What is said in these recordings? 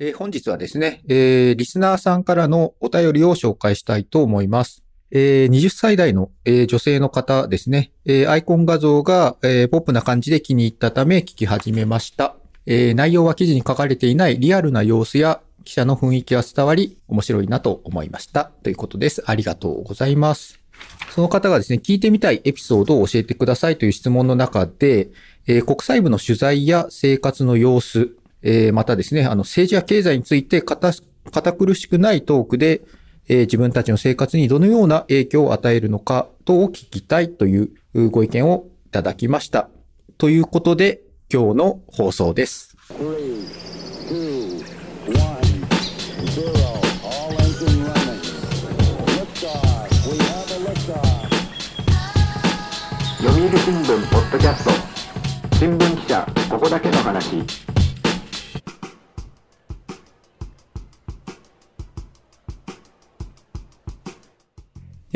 えー本日はですね、えーリスナーさんからのお便りを紹介したいと思います。えー20歳代の、えー女性の方ですね、えーアイコン画像が、えーポップな感じで気に入ったため聞き始めました。えー内容は記事に書かれていないリアルな様子や記者の雰囲気が伝わり、面白いなと思いました。ということです。ありがとうございます。その方がですね、聞いてみたいエピソードを教えてくださいという質問の中で、えー国際部の取材や生活の様子、えーまたですね、あの政治や経済について堅堅苦しくないトークで、えー自分たちの生活にどのような影響を与えるのかとを聞きたいというご意見をいただきました。ということで、今日の放送です。読売新聞ポッドキャスト新聞記者ここだけの話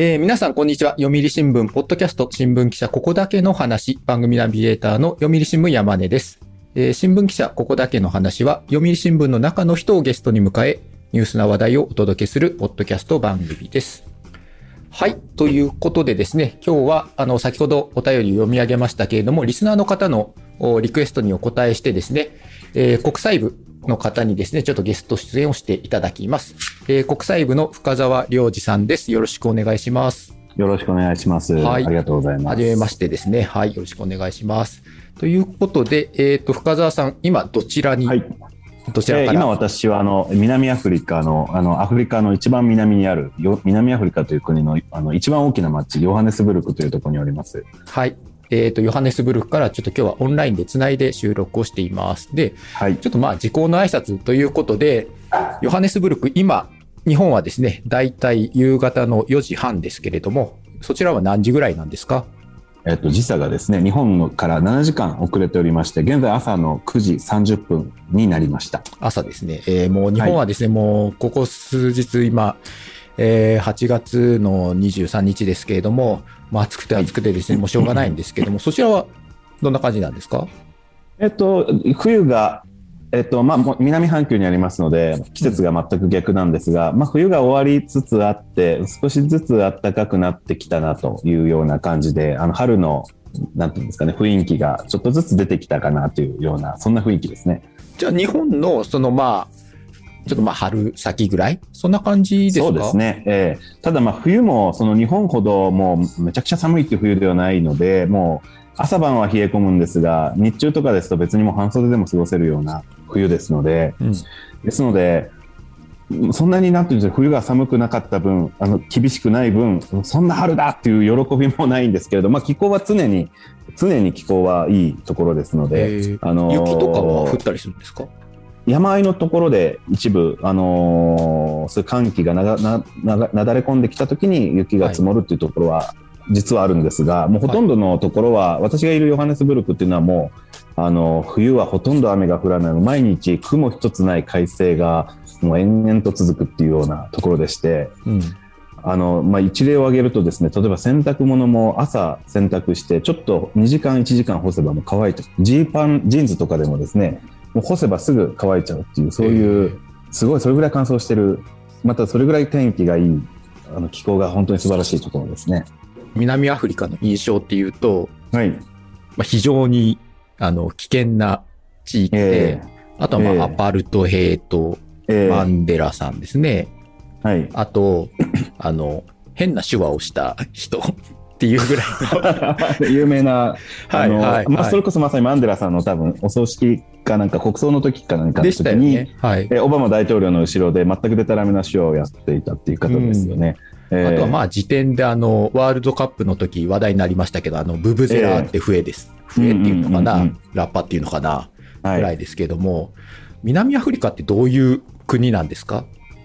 えー皆さん、こんにちは。読売新聞、ポッドキャスト、新聞記者、ここだけの話、番組ナビゲーターの読売新聞山根です。えー新聞記者、ここだけの話は、読売新聞の中の人をゲストに迎え、ニュースな話題をお届けする、ポッドキャスト番組です。はい。ということでですね、今日は、あの、先ほどお便り読み上げましたけれども、リスナーの方のリクエストにお答えしてですね、えー国際部の方にですね、ちょっとゲスト出演をしていただきます。えー国際部の深澤良二さんです。よろしくお願いします。よろしくお願いします。はいありがとうございます。はじめましてですね。はい。よろしくお願いします。ということで、えっ、と、深澤さん、今どちらに、はい。えーどちらから、今私はあの南アフリカのあのアフリカの一番南にあるよ南アフリカという国のあの一番大きな町ヨハネスブルクというところにおります。はい。えっ、と、ヨハネスブルクからちょっと今日はオンラインでつないで収録をしています。で、はい。ちょっとまあ、時効の挨拶ということで、ヨハネスブルク、今、日本はですね、だいたい夕方の4時半ですけれども、そちらは何時ぐらいなんですか？えっと時差がですね日本から7時間遅れておりまして現在朝の9時30分になりました。朝ですね。えーもう日本はですね、もうここ数日今、えー8月の23日ですけれども、まあ暑くて暑くてですね、もうしょうがないんですけども、そちらはどんな感じなんですか？えっと冬がえっとまあ、南半球にありますので季節が全く逆なんですが、まあ、冬が終わりつつあって少しずつ暖かくなってきたなというような感じであの春のなんていうんですかね雰囲気がちょっとずつ出てきたかなというようなそんな雰囲気ですね。じゃあ日本のそのまあ、ちょっとまあ春先ぐらい？そんな感じですか？そうです。ね、ええ。ただまあ冬もその日本ほどもうめちゃくちゃ寒いっていう冬ではないのでもう朝晩は冷え込むんですが日中とかですと別にもう半袖でも過ごせるような冬ですので、うん。ですのでそんなになんていうんですか冬が寒くなかった分あの厳しくない分そんな春だっていう喜びもないんですけれど、まあ、気候は常に常に気候はいいところですのえで、ーあのー雪とかは降ったりするんですか？山あいのところで一部、あのーそういう寒気がながなながなだれ込んできた時に雪が積もるっていうところは実はあるんですが、もうほとんどのところは、私がいるヨハネスブルクっていうのはもう、あの冬はほとんど雨が降らない毎日雲一つない快晴がもう延々と続くっていうようなところでして、うん。あのまあ、一例を挙げるとですね例えば洗濯物も朝洗濯してちょっと2時間1時間干せばもう乾いてジーパンジーンズとかでもですねもう干せばすぐ乾いちゃうっていうそういうすごいそれぐらい乾燥してる。またそれぐらい天気がいいあの気候が本当に素晴らしいところですね。南アフリカの印象っていうと、はい、まあ、非常にあの危険な地域で、えあとはまあ、ええ。アパルトヘイト、えマンデラさんですね。はい、あと、あの、変な手話をした人っていうぐらいの。有名な、はいはいまあ、はい。それこそまさにマンデラさんの多分お葬式かなんか国葬の時かなんかの時に、よね。はい。えオバマ大統領の後ろで全くデタラメな手話をやっていたっていう方ですよね。えーあとはまあ時点であの、ワールドカップの時話題になりましたけど、あの、ブブゼラーって笛です。笛っていうのかな、うんうんうんうんラッパっていうのかな？はいぐらいですけども、南アフリカってどういう国なんですか？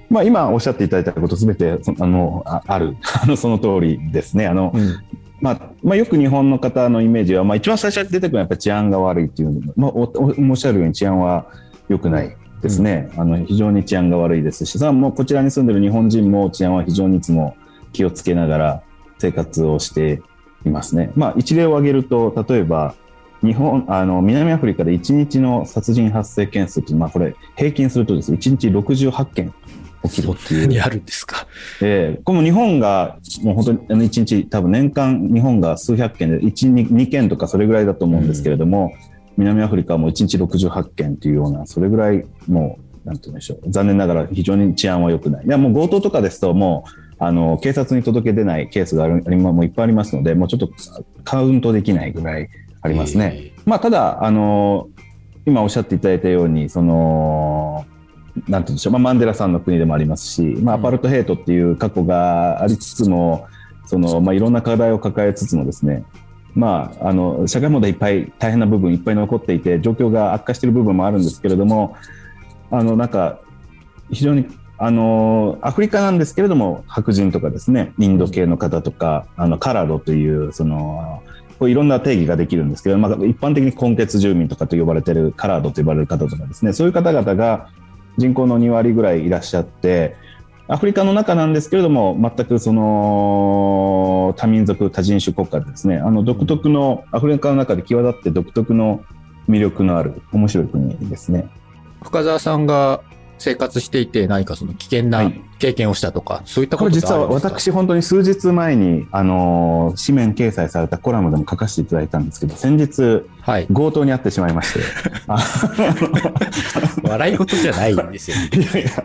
まあ、今おっしゃっていただいたことすべてそあのあある あのその通りですね。あのうん。まあまあ、よく日本の方のイメージは、まあ、一番最初に出てくるのはやっぱり治安が悪いっていう、まあ、おおおっしゃるように治安は良くないですね、あの非常に治安が悪いですし、さあもうこちらに住んでる日本人も治安は非常にいつも気をつけながら生活をしていますね。まあ、一例を挙げると、例えば、日本、あの、南アフリカで1日の殺人発生件数って、まあこれ、平均するとですね、1日68件起きるっていう。あるんですか？ええこの日本が、もう本当にあの1日、多分年間日本が数百件で、1、2, 2件とかそれぐらいだと思うんですけれども、南アフリカはもう1日68件というような、それぐらいもう、なんて言うんでしょう。残念ながら非常に治安は良くない。いや、もう強盗とかですと、もう、あの、警察に届け出ないケースがある、もういっぱいありますので、もうちょっとカウントできないぐらいありますね。まあ、ただ、あの、今おっしゃっていただいたように、その、なんて言うんでしょう、まあ、マンデラさんの国でもありますし、まあ、アパルトヘイトっていう過去がありつつも、その、まあ、いろんな課題を抱えつつもですね、まあ、あの、社会問題いっぱい大変な部分いっぱい残っていて、状況が悪化している部分もあるんですけれども、あの、なんか、非常に、あの、アフリカなんですけれども、白人とかですね、インド系の方とか、あの、カラドという、その、こういろんな定義ができるんですけど、まあ、一般的に根血住民とかと呼ばれているカラードと呼ばれる方とかですね、そういう方々が人口の2割ぐらいいらっしゃって、アフリカの中なんですけれども、全くその多民族、多人種国家ですね、あの独特の、アフリカの中で際立って独特の魅力のある面白い国ですね。深澤さんが生活していて何かその危険はない経験をしたとか、そういったこってことれ実は私本当に数日前に、あの紙面掲載されたコラムでも書かせていただいたんですけど、先日はい。強盗に遭ってしまいまして、あ 笑い事じゃないんですよね。いやいや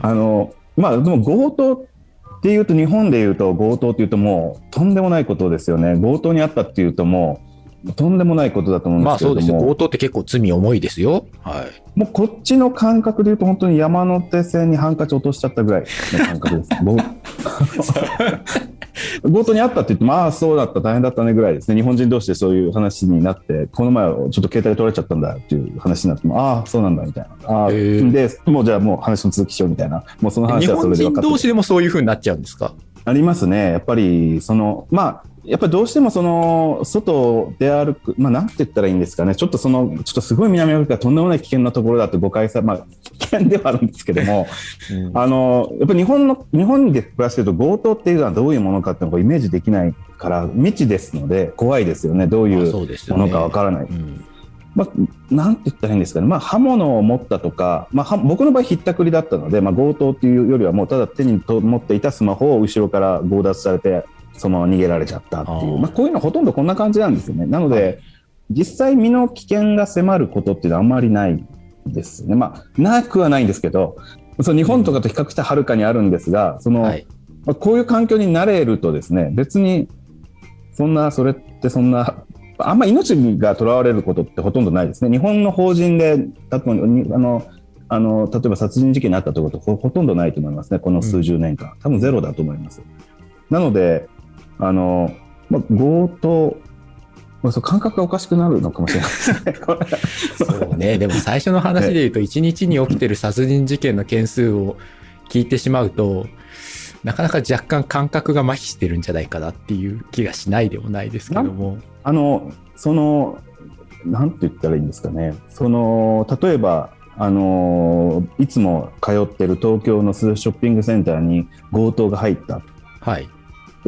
あの、まあ、でも強盗っていうと、日本でいうと強盗っていうともうとんでもないことですよね。強盗にあったっていうともうとんでもないことだと思うんでまあすけれども、そうですよ。強盗って結構罪重いですよ。はい。もうこっちの感覚でいうと本当に山手線にハンカチ落としちゃったぐらいの感覚です。強 強盗にあったって言っても、ああ、そうだった、大変だったねぐらいですね。日本人同士でそういう話になって、この前ちょっと携帯取られちゃったんだっていう話になっても、ああ、そうなんだみたいな。あで、もうじゃあもう話の続きしようみたいな。もうその話日はそ本人れで分かってる同士でもそういう風になっちゃうんですか？ありますね。やっぱり、その、まあ、やっぱりどうしてもその、外で歩く、まあ、なんて言ったらいいんですかね。ちょっとその、ちょっとすごい南アフリカとんでもない危険なところだって誤解さ、まあ、危険ではあるんですけども、あの、やっぱり日本の、日本で暮らしてると強盗っていうのはどういうものかっていうのをイメージできないから、未知ですので、怖いですよね。どういまあうものかわからない。うんまあ、なんて言ったらいいんですかね、まあ、刃物を持ったとか、まあ、は僕の場合、ひったくりだったので、まあ、強盗っていうよりは、もうただ手にと持っていたスマホを後ろから強奪されて、そのまま逃げられちゃったっていう、まあ、こういうのほとんどこんな感じなんですよね。なので、はい実際、身の危険が迫ることっていうのはあんまりないですね。まあ、なくはないんですけど、その日本とかと比較してはるかにあるんですが、その、はい。まあ、こういう環境に慣れるとですね、別に、そんな、それってそんな、あんま命が囚われることってほとんどないですね。日本の法人で、たとにあの、あの、例えば殺人事件にあったということほほとんどないと思いますね。この数十年間。多分ゼロだと思います。なので、あの、まあ、強盗、まあ、そう感覚がおかしくなるのかもしれないですね。そうね。でも最初の話で言うと、1日に起きてる殺人事件の件数を聞いてしまうと、なかなか若干感覚が麻痺してるんじゃないかなっていう気がしないでもないですけども。あの、その、なんて言ったらいいんですかね。その、例えば、あの、いつも通ってる東京のショッピングセンターに強盗が入ったっはい。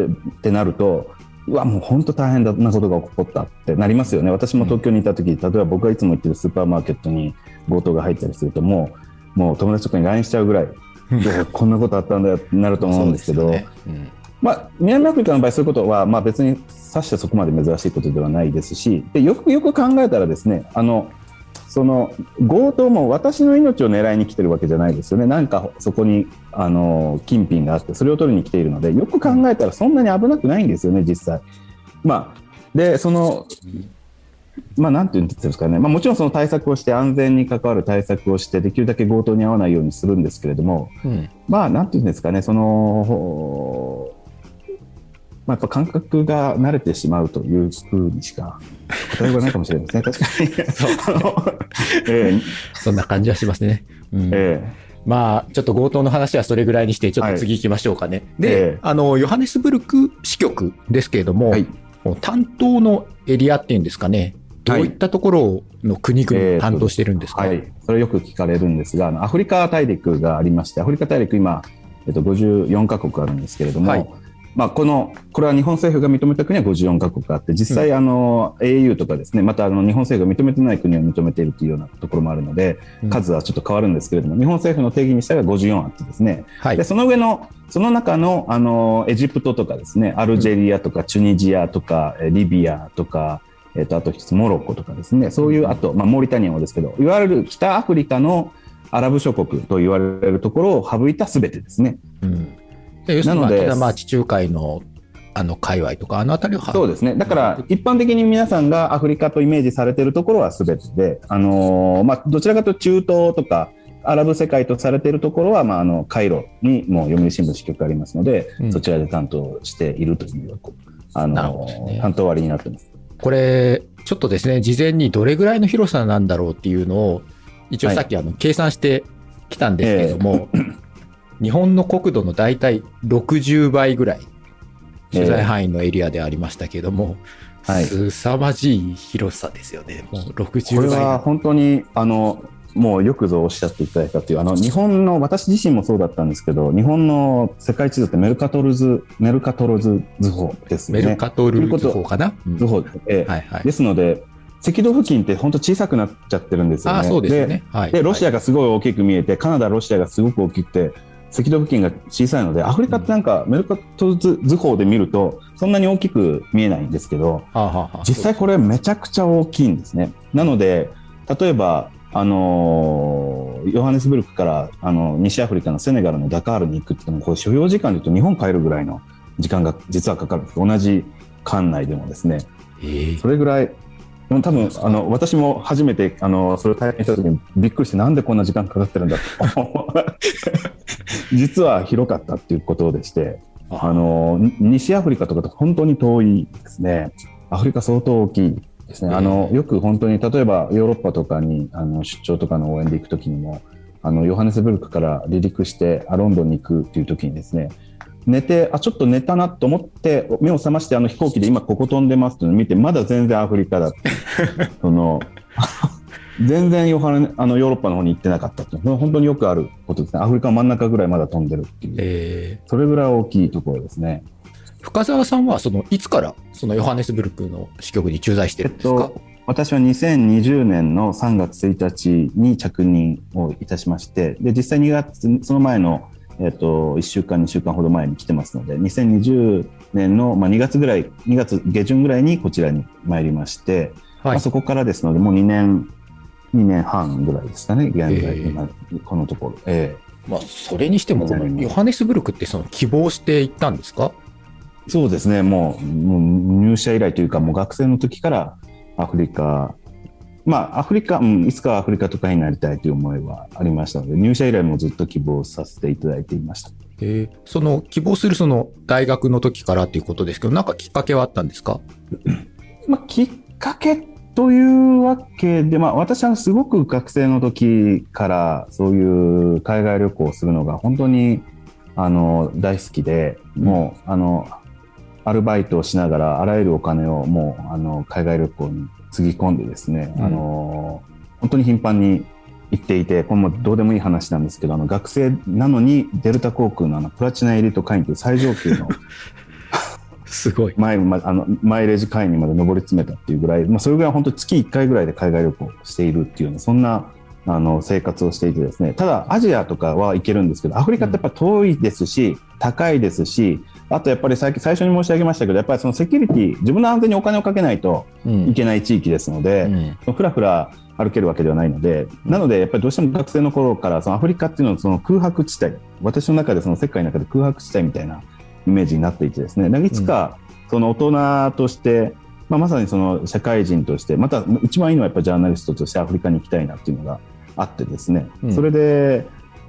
てってなると、うわ、もう本当大変なことが起こったってなりますよね。私も東京にいた時、例えば僕がいつも行ってるスーパーマーケットに強盗が入ったりすると、もう、もう友達とかに LINE しちゃうぐらい、でこんなことあったんだよってなると思うんですけど、うん。まあ、南アフリカの場合、そういうことは、まあ、別にさしてそこまで珍しいことではないですし、でよくよく考えたらですね、あの、その強盗も私の命を狙いに来てるわけじゃないですよね。なんかそこに、あの、金品があって、それを取りに来ているので、よく考えたらそんなに危なくないんですよね、実際。まあ、で、その、まあ、なんていうんですかね、まあ、もちろんその対策をして、安全に関わる対策をして、できるだけ強盗に遭わないようにするんですけれども、うんまあ、なんていうんですかね、その、ほまあ、やっぱ感覚が慣れてしまうというふうにしか答えないかもしれないですね、確かに。そんな感じはしますね。うん。えまあ、ちょっと強盗の話はそれぐらいにして、ちょっと次行きましょうかね。で、ええ。あの、ヨハネスブルク支局ですけれども、はい。担当のエリアっていうんですかね、どういったところの国々を担当してるんですか、えはい、それよく聞かれるんですが、アフリカ大陸がありまして、アフリカ大陸今、えっと、54カ国あるんですけれども、はいまあ、この、これは日本政府が認めた国は54カ国あって、実際、あの、au とかですね、またあの日本政府が認めてない国を認めているというようなところもあるので、うん数はちょっと変わるんですけれども、日本政府の定義にしたら54あってですね、はいで。その上の、その中の、あの、エジプトとかですね、アルジェリアとか、チュニジアとか、えリビアとか、えっ、と、あとモロッコとかですね、そういう、あと、まあ、モーリタニアもですけど、いわゆる北アフリカのアラブ諸国と言われるところを省いたすべてですね。うん。なのでまあ、地中海の、あの、界隈とか、あの辺りをは。そうですね。だから、一般的に皆さんがアフリカとイメージされているところはすべて。で、あのーまあ、どちらかというと中東とか、アラブ世界とされているところは、まあ、あの、カイロにもう読売新聞支局ありますので、うん。そちらで担当しているという、あのどね。担当割になってます。これ、ちょっとですね、事前にどれぐらいの広さなんだろうっていうのを、一応はい。さっきあの、計算してきたんですけども、日本の国土の大体60倍ぐらい、取材範囲のエリアでありましたけども、はいすさまじい広さですよね。もうこれ60倍。は本当に、あの、もうよくぞおっしゃっていただいたという、あの、日本の、私自身もそうだったんですけど、日本の世界地図ってメルカトルズ、メルカトルズ図法ですよね。メルカトル図法かな、うん図法、ええはいはい。ですので、赤道付近って本当小さくなっちゃってるんですよね。ああ、そうですよね。はい。で。でロシア、アがすごい大きく見えて、カナダ、ロシアがすごく大きくて、赤道付近が小さいので、アフリカってなんかメルカト図法で見ると、そんなに大きく見えないんですけど、はあはあはあ実際これめちゃくちゃ大きいんですね。なので、例えば、あのーヨハネスブルクからあの西アフリカのセネガルのダカールに行くっても、これ所要時間で言うと日本帰るぐらいの時間が実はかかるんです。同じ間内でもですね。ええそれぐらい、でも多分あの私も初めてあのそれを体験した時にびっくりして、なんでこんな時間かかってるんだと。実は広かったっていうことでして、あのに西アフリカとかと本当に遠いですね。アフリカ相当大きいですね。あのよく本当に例えばヨーロッパとかにあの出張とかの応援で行くときにも、あのヨハネスブルクから離陸してあロンドンに行くっていうときにですね、寝て、あ、ちょっと寝たなと思って、目を覚まして、あの飛行機で今ここ飛んでますって見て、まだ全然アフリカだって その、全然ヨハネあのヨーロッパの方に行ってなかったっていうのは本当によくあることですね。アフリカの真ん中ぐらいまだ飛んでるっていう。ええそれぐらい大きいところですね。深澤さんは、その、いつから、そのヨハネスブルクの支局に駐在してるんですか、私は2020年の3月1日に着任をいたしまして、で、実際2月、その前の、えっと、1週間、2週間ほど前に来てますので、2020年の、まあ、2月ぐらい、2月下旬ぐらいにこちらに参りまして、まはい。あ、そこからですので、もう2年、2年半ぐらいですかね、現在、ええ今、このところ。えまあ、それにしても、ヨハネスブルクってその希望して行ったんですか？えそうですね、もう、もう入社以来というか、もう学生の時からアフリカ、まあ、アフリカ、うん、いつかはアフリカとかになりたいという思いはありましたので、入社以来もずっと希望させていただいていました。え。ーその希望するその大学の時からということですけど、なんかきっかけはあったんですか？まあ、きっかけというわけで、まあ、私はすごく学生の時からそういう海外旅行をするのが本当にあの大好きで、もうあのアルバイトをしながらあらゆるお金をもうあの海外旅行につぎ込んでですね、うんあの本当に頻繁に行っていて、これもどうでもいい話なんですけど、あの学生なのにデルタ航空のあのプラチナエリート会員という最上級の すごい。マイルまあのマイレージ会員にまで上り詰めたっていうぐらい、まあ、それぐらい本当に月1回ぐらいで海外旅行をしているっていうそんなあの生活をしていてですねただアジアとかは行けるんですけどアフリカってやっぱ遠いですし、高いですしあとやっぱり最近最初に申し上げましたけどやっぱりそのセキュリティ自分の安全にお金をかけないとうん。いけない地域ですので、うん。ふらふら歩けるわけではないので、なので、やっぱりどうしても学生の頃から、そのアフリカっていうのはその空白地帯、私の中でその世界の中で空白地帯みたいなイメージになっていてですね、いつかその大人として、まあ、まさにその社会人として、また一番いいのはやっぱジャーナリストとしてアフリカに行きたいなっていうのがあってですね、うん。それで、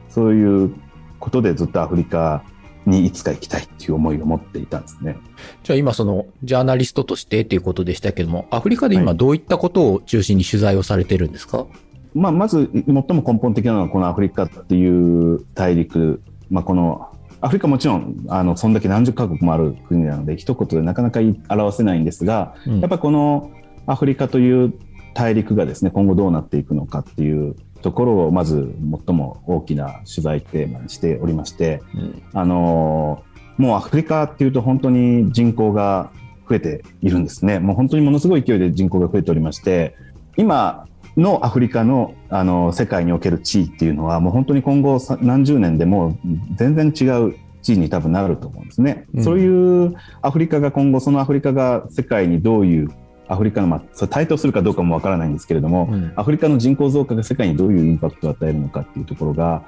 そういうことでずっとアフリカにいつか行きたいっていう思いを持っていたんですね。じゃあ今そのジャーナリストとしてっていうことでしたけども、アフリカで今はい。どういったことを中心に取材をされてるんですか、まあ、まず最も根本的なのはこのアフリカっていう大陸、まあ、このアフリカもちろんあのそんだけ何十カ国もある国なので一言でなかなか表せないんですがうん。やっぱりこのアフリカという大陸がですね今後どうなっていくのかっていうところをまず最も大きな取材テーマにしておりまして、うんあのもうアフリカっていうと本当に人口が増えているんですね。もう本当にものすごい勢いで人口が増えておりまして、今のアフリカのあの世界における地位っていうのはもう本当に今後さ何十年でも全然違う地位に多分なると思うんですね。うんそういうアフリカが今後そのアフリカが世界にどういうアフリカの、まあ、それ対等するかどうかもわからないんですけれども、うん。アフリカの人口増加が世界にどういうインパクトを与えるのかっていうところが、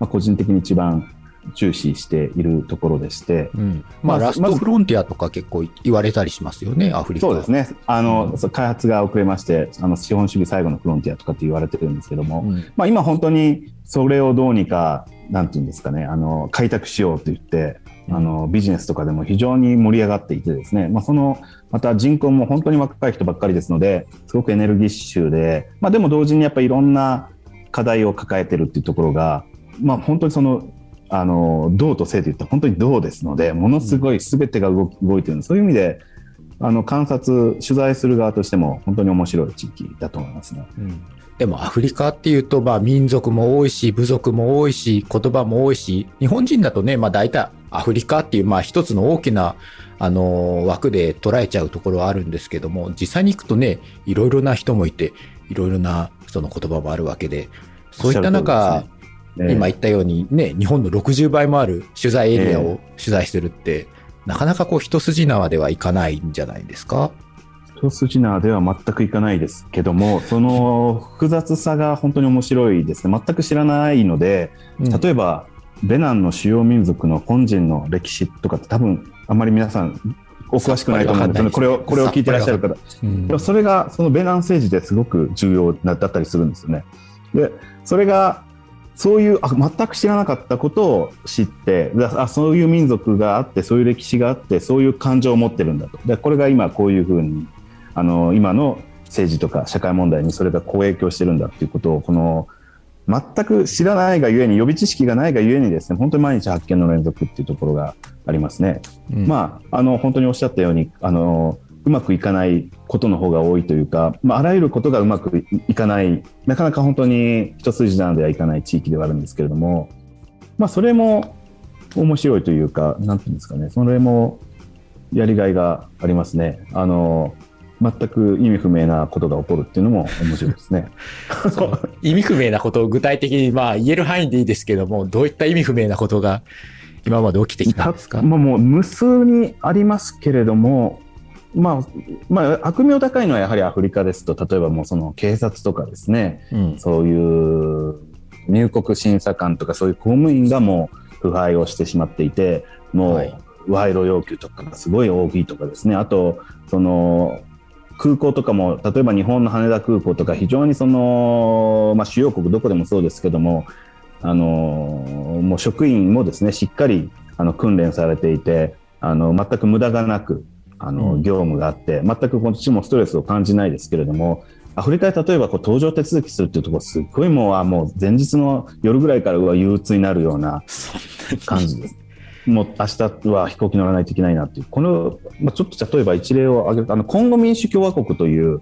まあ、個人的に一番注視しているところでして、うん。まあ、まあラストフロンティアとか結構言われたりしますよね、アフリカ。そうですね。あの、うん。開発が遅れましてあの資本主義最後のフロンティアとかって言われてるんですけども、うん。まあ、今本当にそれをどうにかなんていうんですかねあの開拓しようと言ってあのビジネスとかでも非常に盛り上がっていてですね、まあ、そのまた人口も本当に若い人ばっかりですのですごくエネルギッシュで、まあ、でも同時にやっぱりいろんな課題を抱えてるっていうところが、まあ、本当にそのあの銅と性といったら本当に銅ですのでものすごい全てが動き動いてるそういう意味であの観察取材する側としても本当に面白い地域だと思いますね。うんでもアフリカっていうと、まあ民族も多いし、部族も多いし、言葉も多いし、日本人だとね、まあ大体アフリカっていう、まあ一つの大きな、あの、枠で捉えちゃうところはあるんですけども、実際に行くとね、いろいろな人もいて、いろいろなその言葉もあるわけで、そういった中、ね今言ったようにね、日本の60倍もある取材エリアを取材するって、なかなかこう一筋縄ではいかないんじゃないですか？一筋縄では全くいかないですけども、その複雑さが本当に面白いですね。全く知らないので、例えば、ベナンの主要民族の本人の歴史とかって多分あんまり皆さんお詳しくないと思うんですよね。これを、これを聞いてらっしゃる方。うんでもそれがそのベナン政治ですごく重要だったりするんですよね。で、それがそういうあ全く知らなかったことを知ってであそういう民族があってそういう歴史があってそういう感情を持ってるんだとでこれが今こういうふうにあの今の政治とか社会問題にそれがこう影響してるんだっていうことをこの全く知らないがゆえに予備知識がないがゆえにですね本当に毎日発見の連続っていうところがありますね。うんまあ、あの本当におっしゃったようにあのうまくいかないことの方が多いというか、まあ、あらゆることがうまくいかないなかなか本当に一筋縄ではいかない地域ではあるんですけれども、まあ、それも面白いというかなんていうんですかねそれもやりがいがありますね。あの全く意味不明なことが起こるっていうのも面白いですね。その意味不明なことを具体的にまあ言える範囲でいいですけども、どういった意味不明なことが今まで起きてきたんですか？まあ、もう無数にありますけれども、まあまあ、悪名高いのはやはりアフリカですと例えばもうその警察とかですねうん。そういう入国審査官とかそういう公務員がもう腐敗をしてしまっていてもはいう賄賂要求とかがすごい大きいとかですねあとその空港とかも例えば日本の羽田空港とか非常にその、まあ、主要国どこでもそうですけどもあのもう職員もですねしっかりあの訓練されていてあの全く無駄がなくあの、うん業務があって全くこっちもストレスを感じないですけれどもアフリカで例えばこう搭乗手続きするっていうところすっごいもうあもう前日の夜ぐらいからうわ憂鬱になるような感じです。もう明日は飛行機乗らないといけないなっていう、この、まあ、ちょっと例えば一例を挙げると、あのコンゴ民主共和国という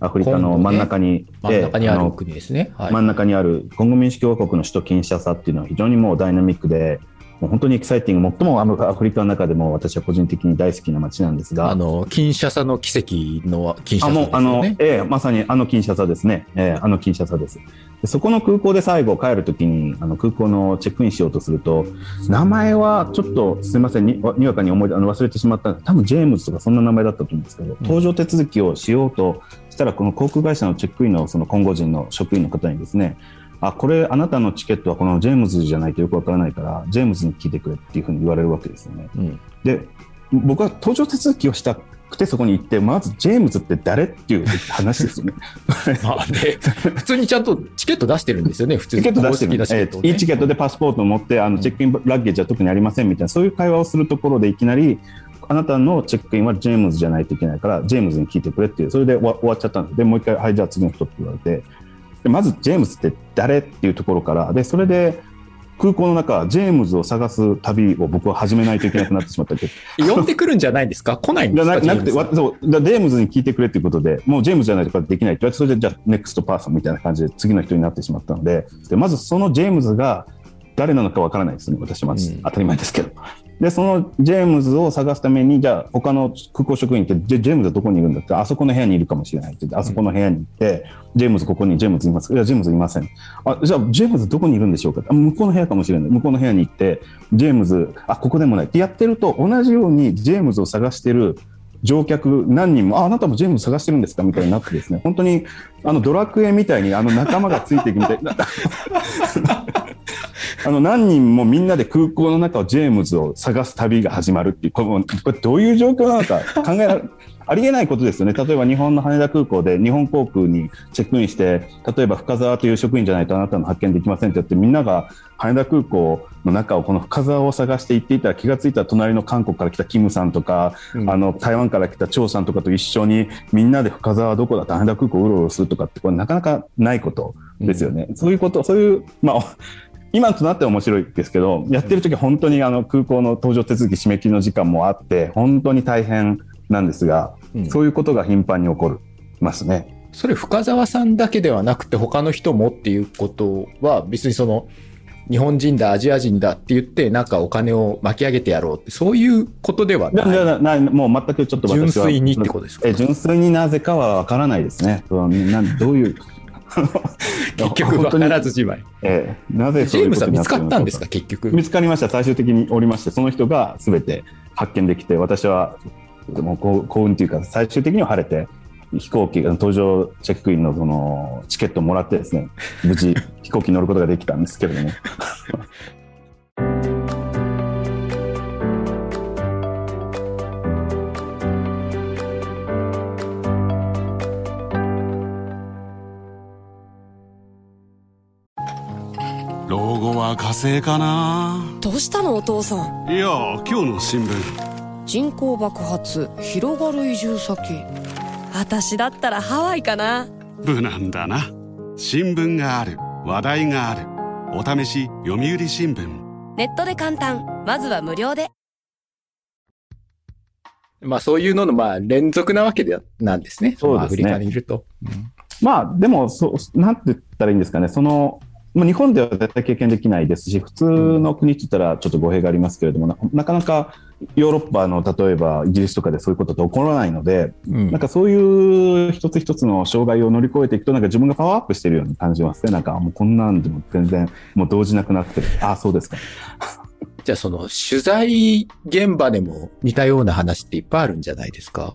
アフリカの真ん中に、真ん中にある国ですね。はい。真ん中にあるコンゴ民主共和国の首都キンシャサっていうのは非常にもうダイナミックで、もう本当にエキサイティング、最もアフリカの中でも私は個人的に大好きな街なんですが、あの、キンシャサの奇跡のキンシャサですよあの、ね。ええまさにあのキンシャサですね、ええあのキンシャサですで。そこの空港で最後帰るときにあの空港のチェックインしようとすると、名前はちょっとすみませんに、にわかに思いあの忘れてしまったんです多分ジェームズとかそんな名前だったと思うんですけど、搭乗手続きをしようとしたら、この航空会社のチェックインのその今後人の職員の方にですね、あこれ、あなたのチケットはこのジェームズじゃないとよくわからないから、ジェームズに聞いてくれっていうふうに言われるわけですよね。うん。で僕は搭乗手続きをしたくてそこに行ってまずジェームズって誰っていう話ですよね。まあね、普通にちゃんとチケット出してるんですよね、普通に。チケット出してるねえーいいチケットでパスポートを持ってあのチェックインラッゲージは特にありませんみたいなそういう会話をするところでいきなりあなたのチェックインはジェームズじゃないといけないからジェームズに聞いてくれっていうそれで終わっちゃったんですでもう一回はいじゃあ次の人って言われてでまずジェームズって誰っていうところからでそれで空港の中ジェームズを探す旅を僕は始めないといけなくなってしまったり 呼んでくるんじゃないんですか？来ないんですかななくて、そうだジェームズに聞いてくれということで、もうジェームズじゃないとかできないって言われて、それでじゃあ、 next person みたいな感じで次の人になってしまったので、でまずそのジェームズが誰なのかわからないですね、私はまず、うん。当たり前ですけど。で、そのジェームズを探すために、じゃあ他の空港職員って、ジェームズはどこにいるんだって、あそこの部屋にいるかもしれないって言って、あそこの部屋に行って、ジェームズここに、ジェームズいますいや、ジェームズいません。あ、じゃあジェームズどこにいるんでしょうか？あ向こうの部屋かもしれない。向こうの部屋に行って、ジェームズ、あ、ここでもない。ってやってると、同じようにジェームズを探してる乗客何人も、あ、あなたもジェームズ探してるんですか？みたいになってですね、本当に、あの、ドラクエみたいに、あの、仲間がついていくみたいな。あの何人もみんなで空港の中をジェームズを探す旅が始まるっていう、これどういう状況なのか 考えられ、ありえないことですよね。例えば日本の羽田空港で日本航空にチェックインして、例えば深沢という職員じゃないとあなたの発見できませんって言って、みんなが羽田空港の中をこの深沢を探して行っていたら気がついたら隣の韓国から来たキムさんとか、うんあの台湾から来た張さんとかと一緒にみんなで深沢はどこだって羽田空港をうろうろするとかってこれなかなかないことですよね。そういうこと、そういう、まあ、今となっては面白いですけど、やってる時は本当にあの空港の搭乗手続き締め切りの時間もあって、本当に大変なんですが、うんそういうことが頻繁に起こりますね。それ深澤さんだけではなくて他の人もっていうことは別にその日本人だアジア人だって言ってなんかお金を巻き上げてやろうってそういうことではない。もう全くちょっと純粋にってことですか？え純粋になぜかは分からないですね。どういう 結局分からずじまい。ええ。なぜジェームズは見つかったんですかか結局。見つかりました。最終的におりましてその人が全て発見できて私はもう幸幸運というか最終的には晴れて飛行機搭乗チェックインのそのチケットをもらってですね無事 飛行機に乗ることができたんですけれども後は火星かな。どうしたのお父さん？いや今日の新聞。人口爆発広がる移住先。私だったらハワイかな。無難だな。新聞がある話題がある。お試し読売新聞。ネットで簡単。まずは無料で。まあそういうののまあ連続なわけでなんですね。そうですね。アフリカにいると。まあでもそうなんて言ったらいいんですかね。そのまあ日本では絶対経験できないですし普通の国って言ったらちょっと語弊がありますけれどもななかなかヨーロッパの例えばイギリスとかでそういうことって起こらないのでうんなんかそういう一つ一つの障害を乗り越えていくと、なんか自分がパワーアップしてるように感じますね。なんかもうこんなんでも全然もう動じなくなってる。あ あ、そうですか。じゃあその取材現場でも似たような話っていっぱいあるんじゃないですか？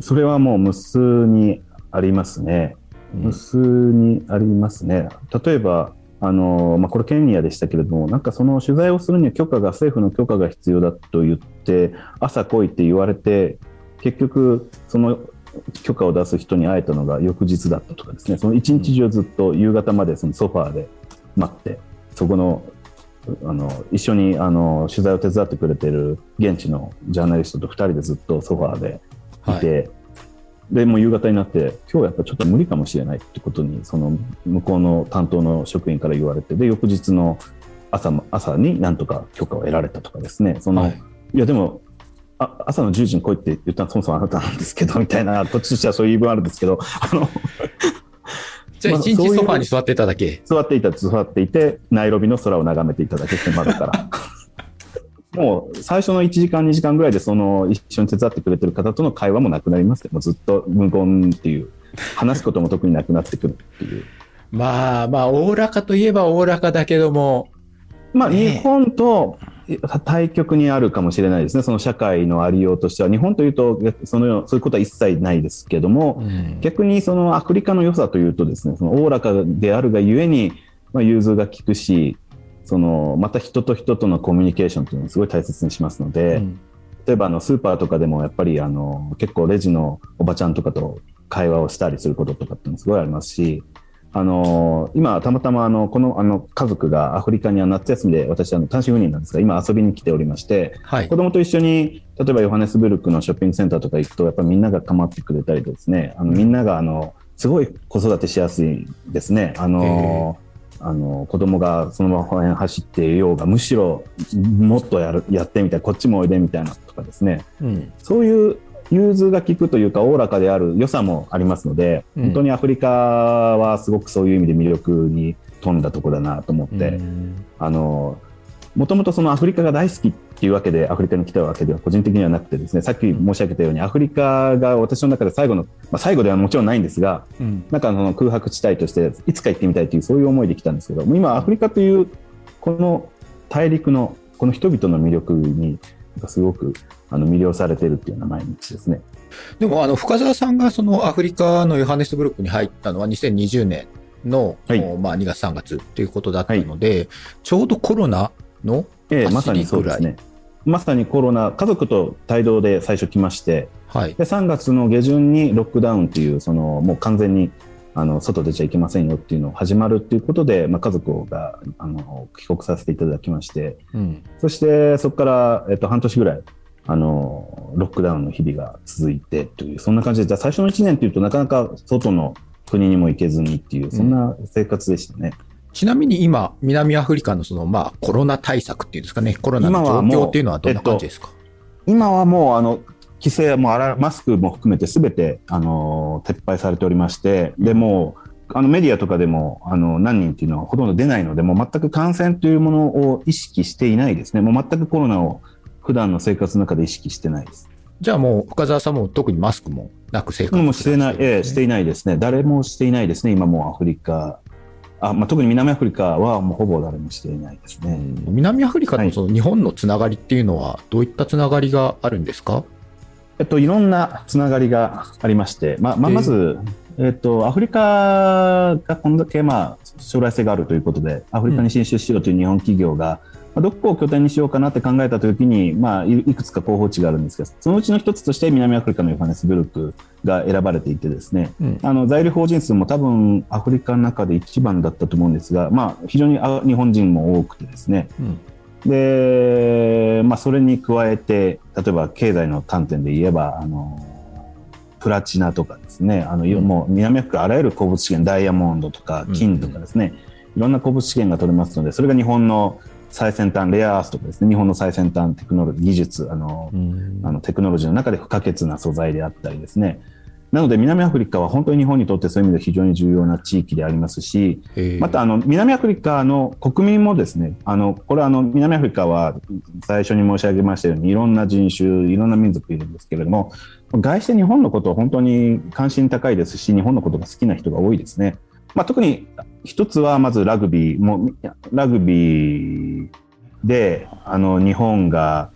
それはもう無数にありますね。無数にありますね。例えば、あのまあ、これケニアでしたけれども、なんかその取材をするには許可が、政府の許可が必要だと言って、朝来いって言われて、結局、その許可を出す人に会えたのが翌日だったとかですね、その一日中ずっと夕方までそのソファーで待って、そこのあの一緒にあの取材を手伝ってくれてる現地のジャーナリストと2人でずっとソファーでいて、でもう夕方になって今日やっぱちょっと無理かもしれないってことにその向こうの担当の職員から言われてで翌日の朝も朝になんとか許可を得られたとかですねその、はいい、やでもあ朝の10時に来いって言ったのはそもそもあなたなんですけどみたいなこっちとしてはそういう言い分あるんですけどあの じゃあ一日ソファーに座ってただけ。座っていた座っていてナイロビの空を眺めていただけって窓から。もう最初の1時間、2時間ぐらいでその一緒に手伝ってくれてる方との会話もなくなりますね。もうずっと無言っていう、話すことも特になくなってくるっていう。まあまあ、おおらかといえばおおらかだけども、まあ、日本と対極にあるかもしれないですね、その社会のありようとしては。日本というとそのよう、そういうことは一切ないですけども、うん逆にそのアフリカの良さというとですね、そのおおらかであるがゆえに、まあ、融通が利くし、そのまた人と人とのコミュニケーションというのをすごい大切にしますので、うん例えばあのスーパーとかでもやっぱりあの結構レジのおばちゃんとかと会話をしたりすることとかってすごいありますし、あの今たまたまあのこのあの家族がアフリカには夏休みで私あの単身赴任なんですが今遊びに来ておりましてはい子。供と一緒に例えばヨハネスブルクのショッピングセンターとか行くとやっぱりみんなが構ってくれたりですねあのみんながあのすごい子育てしやすいですね。あのあの子供がそのまま公園走っていようがむしろもっとやるやってみたいこっちもおいでみたいなとかですね。うん。そういう融通が利くというかおおらかである良さもありますので、うん。本当にアフリカはすごくそういう意味で魅力に富んだところだなと思って、うん。あのもともとそのアフリカが大好きっていうわけでアフリカに来たわけでは個人的にはなくてですねさっき申し上げたようにアフリカが私の中で最後の、まあ、最後ではもちろんないんですがうん。なんかその空白地帯としていつか行ってみたいというそういう思いで来たんですけど今アフリカというこの大陸のこの人々の魅力にすごくあの魅了されているっていうような毎日ですね。でも、あの、深澤さんがそのアフリカのヨハネスブルクに入ったのは2020年の、はいおまあ2月3月ということだったので、ちょうどコロナのえまさにそうですね。まさにコロナ、家族と帯同で最初来まして、はい。で3月の下旬にロックダウンっていう、そのもう完全にあの外出ちゃいけませんよっていうのを始まるっていうことで、まあ、家族があの帰国させていただきまして、うん。そしてそこから、えっと、半年ぐらいあのロックダウンの日々が続いてという、そんな感じで、じゃあ最初の1年っていうとなかなか外の国にも行けずにっていう、そんな生活でしたね。ちなみに今、南アフリカのその、まあ、コロナ対策っていうんですかね、コロナの状今はもう況っていうのはどんな感じですか、今はもうあの規制もあらマスクも含めてすべてあの撤廃されておりまして、でもうあのメディアとかでもあの何人っていうのはほとんど出ないので、もう全く感染というものを意識していないですね。もう全くコロナを普段の生活の中で意識してないです。じゃあもう、深澤さんも特にマスクもなく生活してない、ええしていいないですね。誰もしていないですね。今もうアフリカ、あまあ、特に南アフリカはもうほぼ誰もしていないですね。南アフリカとその日本のつながりっていうのは、どういったつながりがあるんですか、えっと、いろんなつながりがありまして、まあまあ、えーまず、えっと、アフリカがこんだけ、まあ、将来性があるということで、アフリカに進出しようという日本企業が、まあ、どこを拠点にしようかなって考えたときに、まあ、いいくつか候補地があるんですけど、そのうちの一つとして南アフリカのヨハネスブルクが選ばれていてですね、うん。あの在留邦人数も多分アフリカの中で一番だったと思うんですが、まあ、非常にあ日本人も多くてですね、うん。で、まあ、それに加えて、例えば経済の観点で言えば、あの、プラチナとかですね、あの、うん。もう南アフリカあらゆる鉱物資源、ダイヤモンドとか金とかですね、いろんな鉱物資源が取れますので、それが日本の最先端、レアアースとかですね、日本の最先端テクノロジー、技術、あの、うんあのテクノロジーの中で不可欠な素材であったりですね。なので南アフリカは本当に日本にとってそういう意味で非常に重要な地域でありますし、えーまたあの南アフリカの国民もですね、あのこれはあの南アフリカは最初に申し上げましたようにいろんな人種、いろんな民族いるんですけれども、外して日本のことを本当に関心高いですし、日本のことが好きな人が多いですね。まあ、特に一つはまずラグビー、もうラグビーであの日本が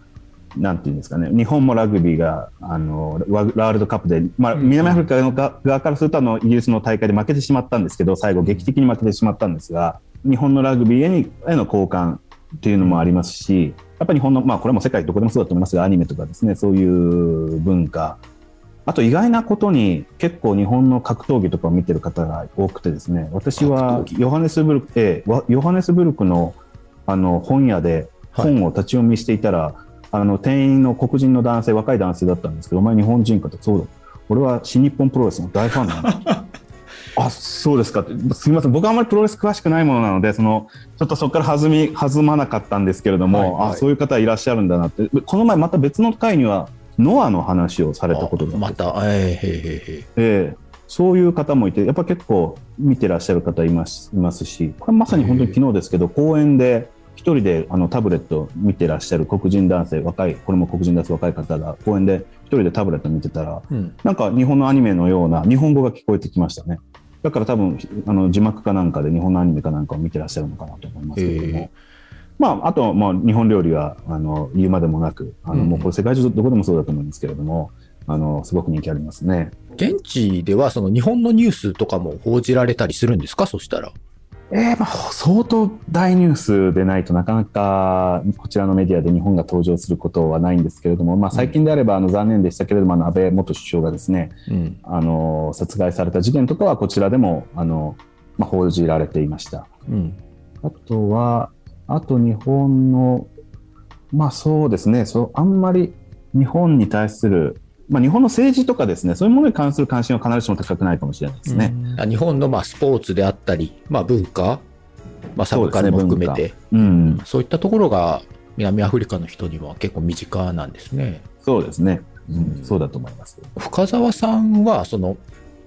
なんていうんですかね、日本もラグビーがあのワワールドカップで、まあ、うん。南アフリカの側側からするとあのイギリスの大会で負けてしまったんですけど、最後、劇的に負けてしまったんですが、日本のラグビーへにへの交換っていうのもありますし、やっぱり日本の、まあ、これも世界どこでもそうだと思いますが、アニメとかですね、そういう文化、あと意外なことに、結構日本の格闘技とかを見てる方が多くてですね、私はヨハネスブルク、ええわヨハネスブルクのあの本屋で本を立ち読みしていたら、あの店員の黒人の男性、若い男性だったんですけど、お前日本人かって、そうだ、俺は新日本プロレスの大ファンなんだ。あ、そうですか。すみません。僕はあんまりプロレス詳しくないものなので、その、ちょっとそこから弾み、弾まなかったんですけれども、はいはいあ、そういう方いらっしゃるんだなって。この前また別の回には、ノアの話をされたことがまた、えー、ええそういう方もいて、やっぱ結構見てらっしゃる方いますいますし、これまさに本当に昨日ですけど、公園で一人であのタブレット見てらっしゃる黒人男性、若い、これも黒人男性、若い方が公園で一人でタブレット見てたら、うん。なんか日本のアニメのような日本語が聞こえてきましたね。だから多分あの字幕かなんかで日本のアニメかなんかを見てらっしゃるのかなと思いますけれども。えまあ、あと、まあ、日本料理はあの言うまでもなくあの、うんもうこれ世界中どこでもそうだと思うんですけれどもあのすごく人気ありますね。現地ではその日本のニュースとかも報じられたりするんですか？そしたら。えーまあ、相当大ニュースでないとなかなかこちらのメディアで日本が登場することはないんですけれども、まあ、最近であればあの残念でしたけれども、あの安倍元首相がですねうん。あの殺害された事件とかはこちらでもあの、まあ、報じられていました。うん。あとは、あと日本の、まあそうですね、そうあんまり日本に対する、まあ、日本の政治とかですね、そういうものに関する関心は必ずしも高くないかもしれないですね。あ日本のまあスポーツであったり、まあ文化、まあサブカルも含めそうて、うん、そういったところが南アフリカの人には結構身近なんですね。そうですね、うん、そうだと思います。深澤さんは、その、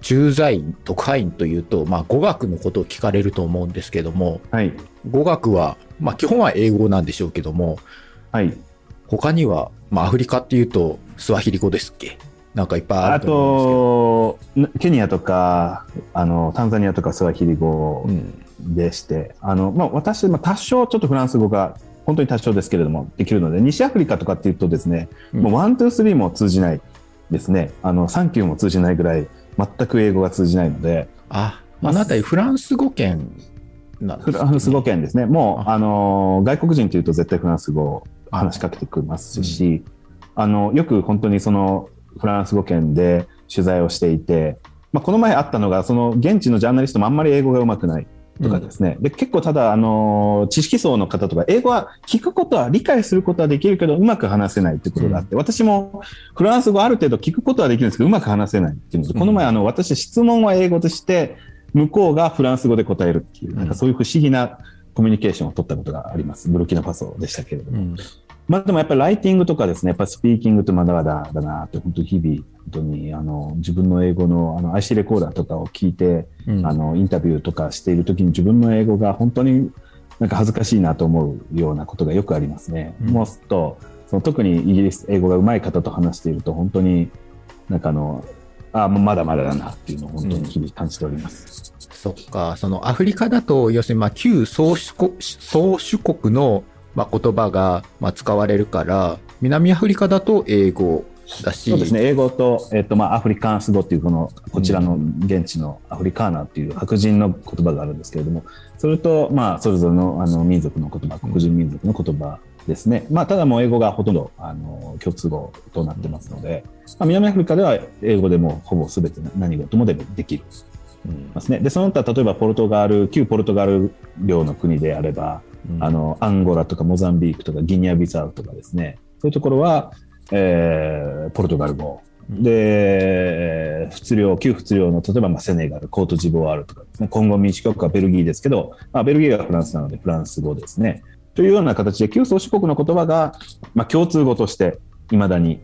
駐在員、特派員というと、まあ、語学のことを聞かれると思うんですけども、はい。語学は、まあ、基本は英語なんでしょうけども、はい。他には、まあ、アフリカっていうと、スワヒリ語ですっけ？なんかいっぱいああると思うんですと、ケニアとか、あの、タンザニアとかスワヒリ語。でして、あの、まあ、私、まあ、多少ちょっとフランス語が、本当に多少ですけれども、できるので、西アフリカとかっていうとですね、うんもう one, two, three も通じないですね。あの、サンキューも通じないぐらい、全く英語が通じないので、あ、あのあたりフランス語圏なんですフランス語圏ですね。もう、あ。あの、外国人というと絶対フランス語を話しかけてくれますし、あの、よく本当にそのフランス語圏で取材をしていて、まあ、この前あったのが、その現地のジャーナリストもあんまり英語がうまくないとかですね。で、結構ただ、あの、知識層の方とか、英語は聞くことは、理解することはできるけど、うまく話せないってことがあって、私もフランス語ある程度聞くことはできるんですけど、うまく話せないっていうので、この前、あの、私質問は英語として、向こうがフランス語で答えるっていう、なんかそういう不思議なコミュニケーションを取ったことがあります。ブルキナファソでしたけれども。うんまあでもやっぱりライティングとかですね、やっぱスピーキングってまだまだだなって、本当日々、本当にあの自分の英語のあの IC レコーダーとかを聞いて、うんあのインタビューとかしているときに自分の英語が本当になんか恥ずかしいなと思うようなことがよくありますね。うんもうすると、その特にイギリス英語が上手い方と話していると本当になんかあの、あまだまだだなっていうのを本当に日々感じております。そっか、そのアフリカだと、要するにまあ旧宗主国宗主国のまあ言葉がまあ使われるから、南アフリカだと英語だし、そうですね、英語と、えっとまあ、アフリカンス語っていうこのこちらの現地のアフリカーナっていう白人の言葉があるんですけれども、それと、まあ、それぞれのあの民族の言葉、黒人民族の言葉ですね。まあ、ただもう英語がほとんどあの共通語となってますので、まあ、南アフリカでは英語でもほぼ全て何事もでできる。うん。ますね。で、その他、例えばポルトガル、旧ポルトガル領の国であれば、うんあの、アンゴラとかモザンビークとかギニアビサウとかですね、そういうところは、えーポルトガル語。うんで、仏領、旧仏領の、例えばまあセネガル、コートジボワールとかですね、コンゴ民主国はベルギーですけど、まあ、ベルギーはフランスなのでフランス語ですね。というような形で、旧宗主国の言葉が、まあ、共通語として、未だに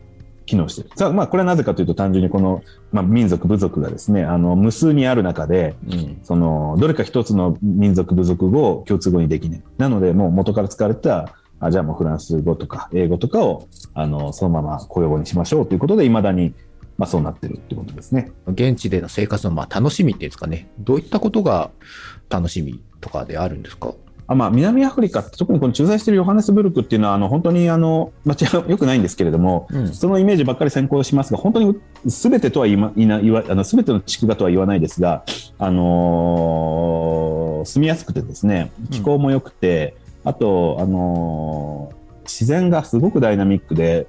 機能している。さあ、まあ、これはなぜかというと、単純にこの、まあ、民族、部族がですね、あの、無数にある中で、うんその、どれか一つの民族、部族語を共通語にできない。なので、もう元から使われてた、あじゃあもうフランス語とか英語とかを、あの、そのまま公用語にしましょうということで、未だに、まあそうなってるってことですね。現地での生活のまあ楽しみっていうんですかね、どういったことが楽しみとかであるんですか？あまあ、南アフリカって、特にこの駐在しているヨハネスブルクっていうのは、あの、本当に、あの、間違いよ くないんですけれども、うんそのイメージばっかり先行しますが、本当に全てとは言いな言わ、あの、全ての地区がとは言わないですが、あのー住みやすくてですね、気候も良くて、あと、あのー自然がすごくダイナミックで、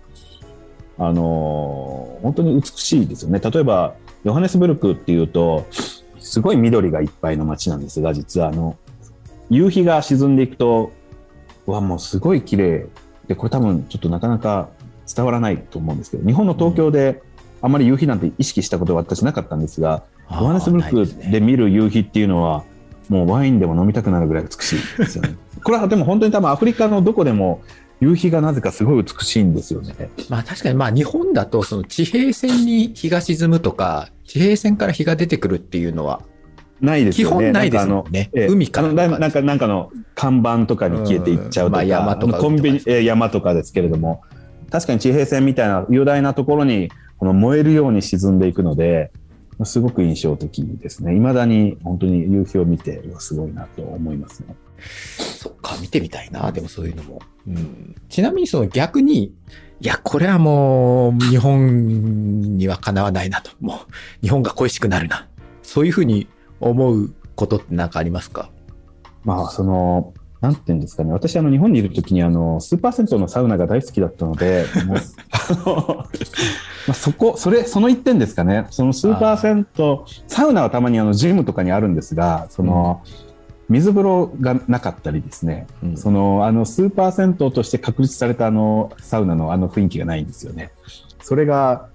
あのー本当に美しいですよね。例えば、ヨハネスブルクっていうと、すごい緑がいっぱいの街なんですが、実はあの、夕日が沈んでいくと、うわ、もうすごい綺麗で、これ多分ちょっとなかなか伝わらないと思うんですけど、日本の東京であまり夕日なんて意識したことは私なかったんですが、ヨハネスブルクで見る夕日っていうのは、もうワインでも飲みたくなるぐらい美しいですよね。これはでも本当に多分アフリカのどこでも夕日がなぜかすごい美しいんですよね。まあ確かにまあ日本だとその地平線に日が沈むとか、地平線から日が出てくるっていうのは基ないですよね。本ないですもんね。ええ海からあのだいなんか、なんかの看板とかに消えていっちゃうとか、うんまあ山とかコンビニえー山とかですけれども、確かに地平線みたいな雄大なところに、この燃えるように沈んでいくので、すごく印象的ですね。未だに本当に夕日を見て、すごいなと思いますね。そっか、見てみたいな、でもそういうのも。うん、ちなみにその逆に、いや、これはもう日本にはかなわないなと。もう日本が恋しくなるな。そういうふうに思うことって何かありますか？まあ、その、なんていうんですかね。私、あの、日本にいるときに、あの、スーパー銭湯のサウナが大好きだったので、あの、まあ、そこ、それ、その一点ですかね。そのスーパー銭湯、サウナはたまにあの、ジムとかにあるんですが、その、水風呂がなかったりですね。うんその、あの、スーパー銭湯として確立されたあの、サウナのあの雰囲気がないんですよね。それが、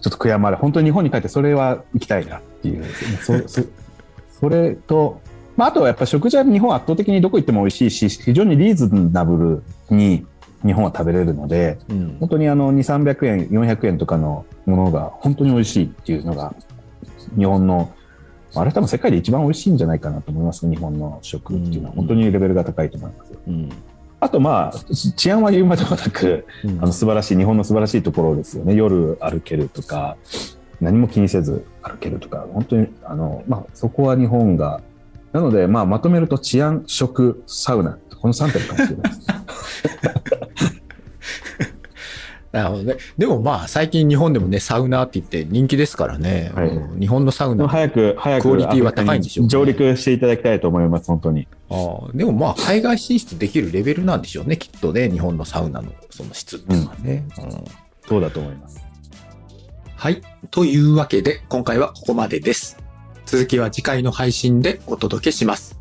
ちょっと悔やまれ、本当に日本に帰ってそれは行きたいなっていう、そそそれと、まあ、あとはやっぱ食事は日本は圧倒的にどこ行っても美味しいし、非常にリーズナブルに日本は食べれるので、うん本当にあの2、300円、400円とかのものが本当に美味しいっていうのが日本の、あれ多分世界で一番美味しいんじゃないかなと思いますね、日本の食っていうのは。うん本当にレベルが高いと思います。うん。あとまあ、治安は言うまでもなく、うんあの素晴らしい、日本の素晴らしいところですよね。夜歩けるとか、何も気にせず歩けるとか、本当に、あの、まあ、そこは日本が、なので、まあ、まとめると治安、食、サウナ、この3点かもしれないです。なるほどね。でもまあ、最近日本でもね、サウナーって言って人気ですからね。はいうん日本のサウナ。あ早く、早く、クオリティは高いんでしょうね上陸していただきたいと思います、本当に。あでもまあ、海外進出できるレベルなんでしょうね、きっとね。日本のサウナのその質っていうのはね。うんそうだと思います。はい。というわけで、今回はここまでです。続きは次回の配信でお届けします。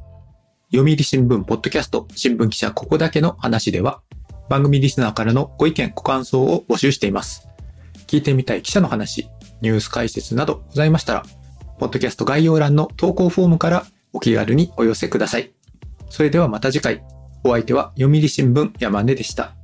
読売新聞ポッドキャスト新聞記者ここだけの話では、番組リスナーからのご意見、ご感想を募集しています。聞いてみたい記者の話、ニュース解説などございましたら、ポッドキャスト概要欄の投稿フォームからお気軽にお寄せください。それではまた次回。お相手は読売新聞山根でした。